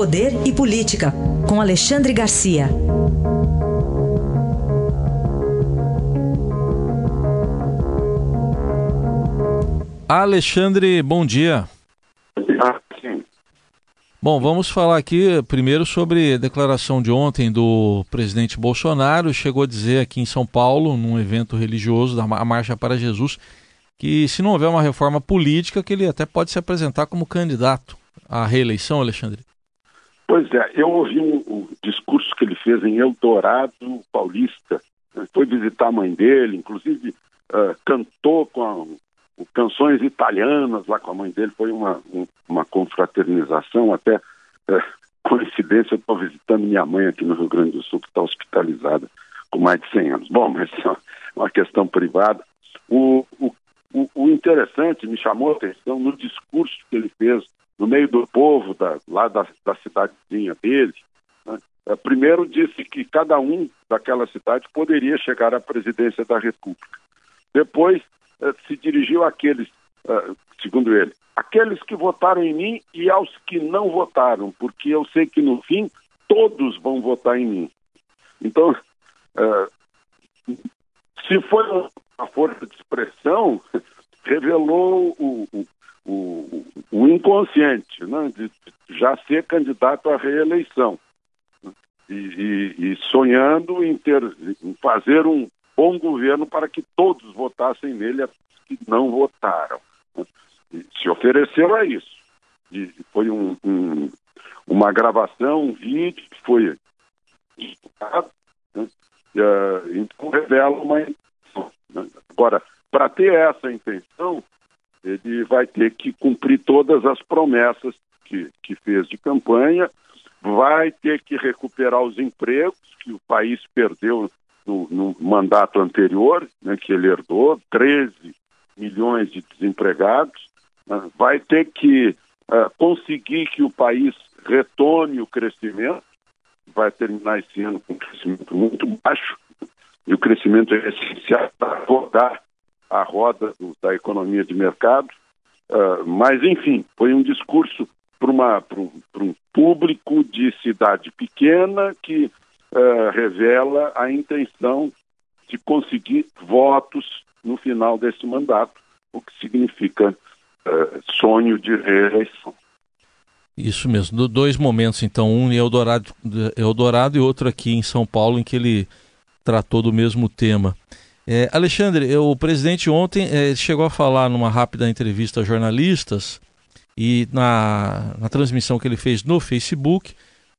Poder e Política, com Alexandre Garcia. Alexandre, bom dia. Bom, vamos falar aqui primeiro sobre a declaração de ontem do presidente Bolsonaro. Chegou a dizer aqui em São Paulo, num evento religioso da Marcha para Jesus, que se não houver uma reforma política, que ele até pode se apresentar como candidato à reeleição, Alexandre. Pois é, eu ouvi o um, um discurso que ele fez em Eldorado Paulista. Foi visitar a mãe dele, inclusive uh, cantou com a, canções italianas lá com a mãe dele. Foi uma, um, uma confraternização, até uh, coincidência, eu estou visitando minha mãe aqui no Rio Grande do Sul, que está hospitalizada com mais de 100 anos. Bom, mas é uma questão privada. O o, o, interessante, me chamou a atenção no discurso que ele fez no meio do povo, da, lá da, da cidadezinha dele. Né? É, primeiro disse que cada um daquela cidade poderia chegar à presidência da República. Depois é, se dirigiu àqueles, é, segundo ele, aqueles que votaram em mim e aos que não votaram, porque eu sei que no fim todos vão votar em mim. Então, se foi a força de expressão revelou o, o, o, inconsciente, né, de já ser candidato à reeleição. E, e, e sonhando em, ter, em fazer um bom governo para que todos votassem nele, que não votaram. E se ofereceu a isso. E foi um, um, uma gravação, um vídeo que foi né? então revela uma né? Agora, para ter essa intenção, ele vai ter que cumprir todas as promessas que, que fez de campanha, vai ter que recuperar os empregos que o país perdeu no, no mandato anterior, né, que ele herdou, 13 milhões de desempregados, né, vai ter que uh, conseguir que o país retome o crescimento, vai terminar esse ano com um crescimento muito baixo, e o crescimento é essencial para rodar a roda do, da economia de mercado. Uh, mas, enfim, foi um discurso para um, público de cidade pequena que uh, revela a intenção de conseguir votos no final desse mandato, o que significa uh, sonho de reeleição. Isso mesmo, dois momentos então, um em Eldorado, Eldorado e outro aqui em São Paulo, em que ele tratou do mesmo tema. É, Alexandre, o presidente ontem é, chegou a falar numa rápida entrevista a jornalistas e na, na transmissão que ele fez no Facebook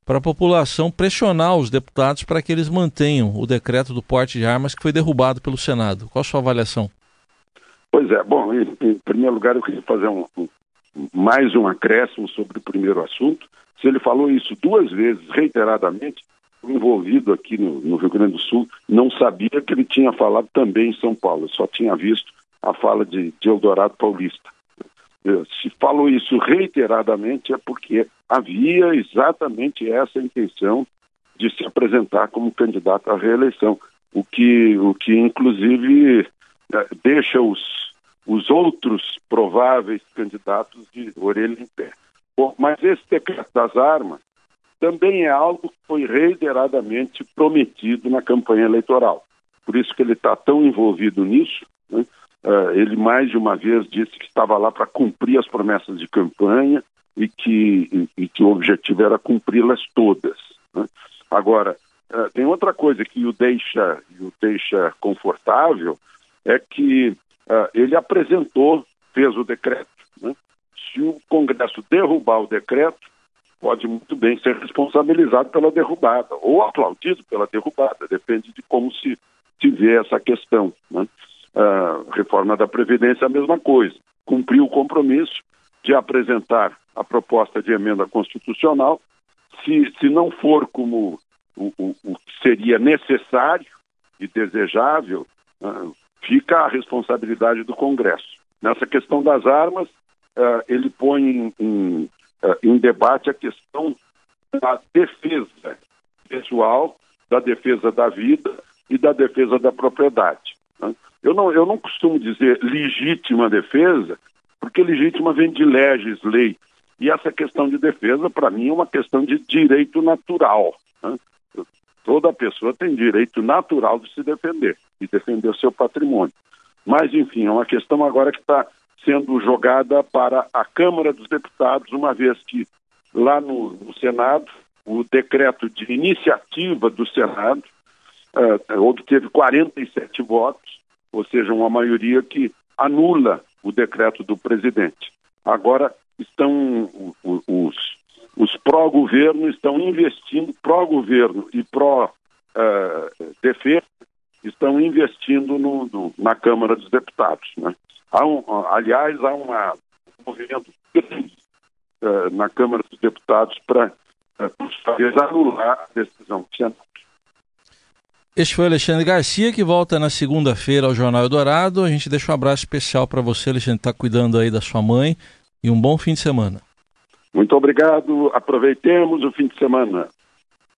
para a população pressionar os deputados para que eles mantenham o decreto do porte de armas que foi derrubado pelo Senado. Qual a sua avaliação? Pois é, bom, em, em primeiro lugar eu queria fazer um, um, mais um acréscimo sobre o primeiro assunto. Se ele falou isso duas vezes, reiteradamente, envolvido aqui no, no, Rio Grande do Sul, não sabia que ele tinha falado também em São Paulo, só tinha visto a fala de, de Eldorado Paulista. Se falou isso reiteradamente é porque havia exatamente essa intenção de se apresentar como candidato à reeleição, o que, o que inclusive é, deixa os, os outros prováveis candidatos de orelha em pé. Bom, mas esse decreto das armas também é algo foi reiteradamente prometido na campanha eleitoral. Por isso que ele está tão envolvido nisso. Né? Uh, ele mais de uma vez disse que estava lá para cumprir as promessas de campanha e que, e, e que o objetivo era cumpri-las todas. Né? Agora, uh, tem outra coisa que o deixa, o deixa confortável, é que uh, ele apresentou, fez o decreto. Né? Se o Congresso derrubar o decreto, pode muito bem ser responsabilizado pela derrubada ou aplaudido pela derrubada, depende de como se, se vê essa questão. Né? A reforma da Previdência é a mesma coisa, cumpriu o compromisso de apresentar a proposta de emenda constitucional, se, se não for como o, o, o seria necessário e desejável, uh, fica a responsabilidade do Congresso. Nessa questão das armas, uh, ele põe em, em debate a questão da defesa pessoal, da defesa da vida e da defesa da propriedade. Né? Eu, não, eu não costumo dizer legítima defesa, porque legítima vem de leges, lei. E essa questão de defesa, para mim, é uma questão de direito natural. Né? Toda pessoa tem direito natural de se defender e defender o seu patrimônio. Mas, enfim, é uma questão agora que está sendo jogada para a Câmara dos Deputados, uma vez que lá no, no Senado, o decreto de iniciativa do Senado uh, obteve 47 votos, ou seja, uma maioria que anula o decreto do presidente. Agora estão os, os pró-governo estão investindo, pró-governo e pró-defesa, uh, estão investindo no, no, na Câmara dos Deputados. Né? Há um, aliás, há uma, um movimento grande uh, na Câmara dos Deputados para, uh, anular a decisão do Senado. Este foi Alexandre Garcia, que volta na segunda-feira ao Jornal Eldorado. A gente deixa um abraço especial para você, Alexandre, está cuidando aí da sua mãe. E um bom fim de semana. Muito obrigado. Aproveitemos o fim de semana.